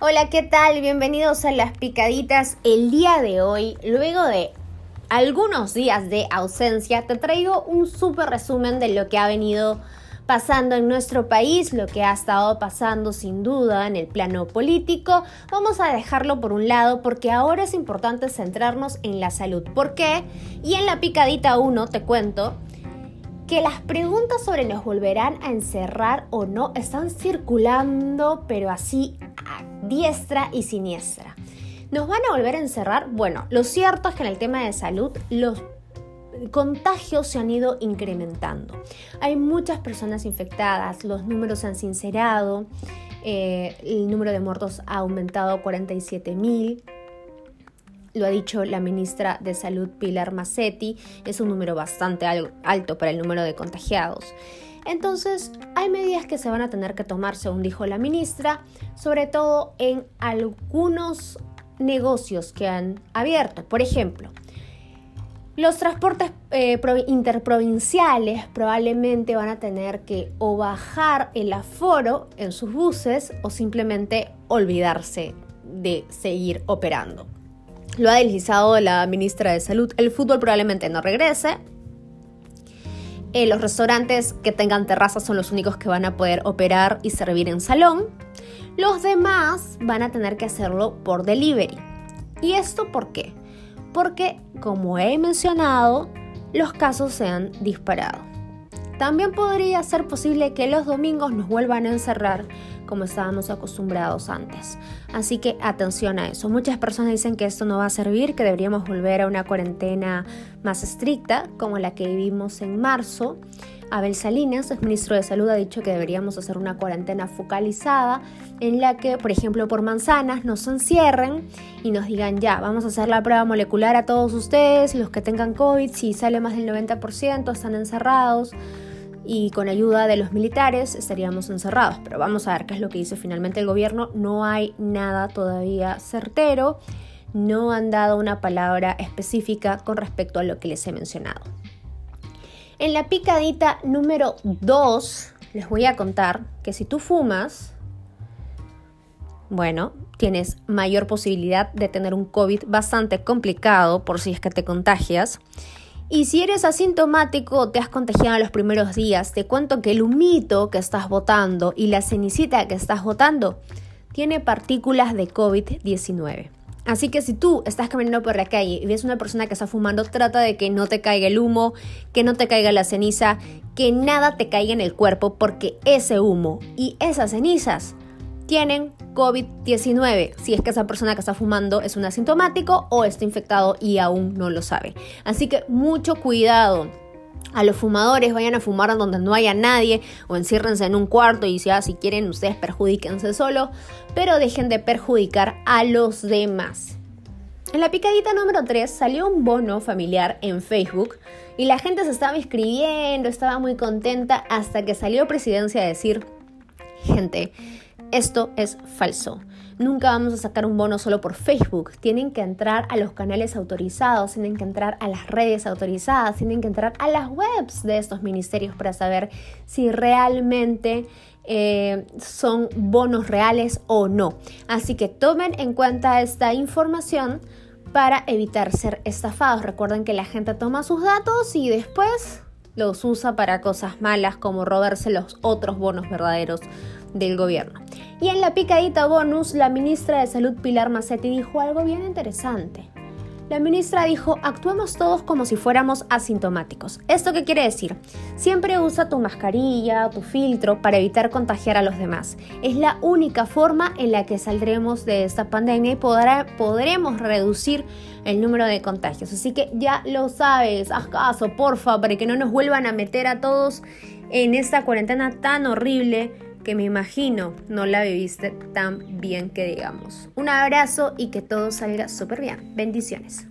Hola, ¿qué tal? Bienvenidos a las picaditas. El día de hoy, luego de algunos días de ausencia, te traigo un súper resumen de lo que ha venido pasando en nuestro país, lo que ha estado pasando sin duda en el plano político. Vamos a dejarlo por un lado porque ahora es importante centrarnos en la salud. ¿Por qué? Y en la picadita 1 te cuento que las preguntas sobre nos volverán a encerrar o no están circulando, pero así a diestra y siniestra. ¿Nos van a volver a encerrar? Bueno, lo cierto es que en el tema de salud los contagios se han ido incrementando. Hay muchas personas infectadas, los números se han sincerado, eh, el número de muertos ha aumentado a 47 mil. Lo ha dicho la ministra de Salud Pilar Massetti, es un número bastante alto para el número de contagiados. Entonces, hay medidas que se van a tener que tomar, según dijo la ministra, sobre todo en algunos negocios que han abierto. Por ejemplo, los transportes eh, interprovinciales probablemente van a tener que o bajar el aforo en sus buses o simplemente olvidarse de seguir operando. Lo ha deslizado la ministra de Salud. El fútbol probablemente no regrese. Eh, los restaurantes que tengan terrazas son los únicos que van a poder operar y servir en salón. Los demás van a tener que hacerlo por delivery. ¿Y esto por qué? porque, como he mencionado, los casos se han disparado. También podría ser posible que los domingos nos vuelvan a encerrar como estábamos acostumbrados antes. Así que atención a eso. Muchas personas dicen que esto no va a servir, que deberíamos volver a una cuarentena más estricta como la que vivimos en marzo. Abel Salinas, el ministro de Salud, ha dicho que deberíamos hacer una cuarentena focalizada en la que, por ejemplo, por manzanas nos encierren y nos digan ya, vamos a hacer la prueba molecular a todos ustedes, los que tengan COVID, si sale más del 90% están encerrados y con ayuda de los militares estaríamos encerrados. Pero vamos a ver qué es lo que dice finalmente el gobierno. No hay nada todavía certero, no han dado una palabra específica con respecto a lo que les he mencionado. En la picadita número 2 les voy a contar que si tú fumas, bueno, tienes mayor posibilidad de tener un COVID bastante complicado por si es que te contagias. Y si eres asintomático, te has contagiado en los primeros días, te cuento que el humito que estás botando y la cenicita que estás botando tiene partículas de COVID-19. Así que si tú estás caminando por la calle y ves una persona que está fumando, trata de que no te caiga el humo, que no te caiga la ceniza, que nada te caiga en el cuerpo, porque ese humo y esas cenizas tienen COVID-19, si es que esa persona que está fumando es un asintomático o está infectado y aún no lo sabe. Así que mucho cuidado. A los fumadores vayan a fumar donde no haya nadie o enciérrense en un cuarto y ya si quieren ustedes perjudíquense solo, pero dejen de perjudicar a los demás. En la picadita número 3 salió un bono familiar en Facebook y la gente se estaba inscribiendo, estaba muy contenta hasta que salió presidencia a decir, gente, esto es falso. Nunca vamos a sacar un bono solo por Facebook. Tienen que entrar a los canales autorizados, tienen que entrar a las redes autorizadas, tienen que entrar a las webs de estos ministerios para saber si realmente eh, son bonos reales o no. Así que tomen en cuenta esta información para evitar ser estafados. Recuerden que la gente toma sus datos y después los usa para cosas malas como robarse los otros bonos verdaderos del gobierno. Y en la picadita bonus, la ministra de Salud Pilar Massetti dijo algo bien interesante. La ministra dijo, actuemos todos como si fuéramos asintomáticos. ¿Esto qué quiere decir? Siempre usa tu mascarilla, tu filtro para evitar contagiar a los demás. Es la única forma en la que saldremos de esta pandemia y podremos reducir el número de contagios. Así que ya lo sabes, haz caso, porfa, para que no nos vuelvan a meter a todos en esta cuarentena tan horrible que me imagino no la viviste tan bien que digamos. Un abrazo y que todo salga súper bien. Bendiciones.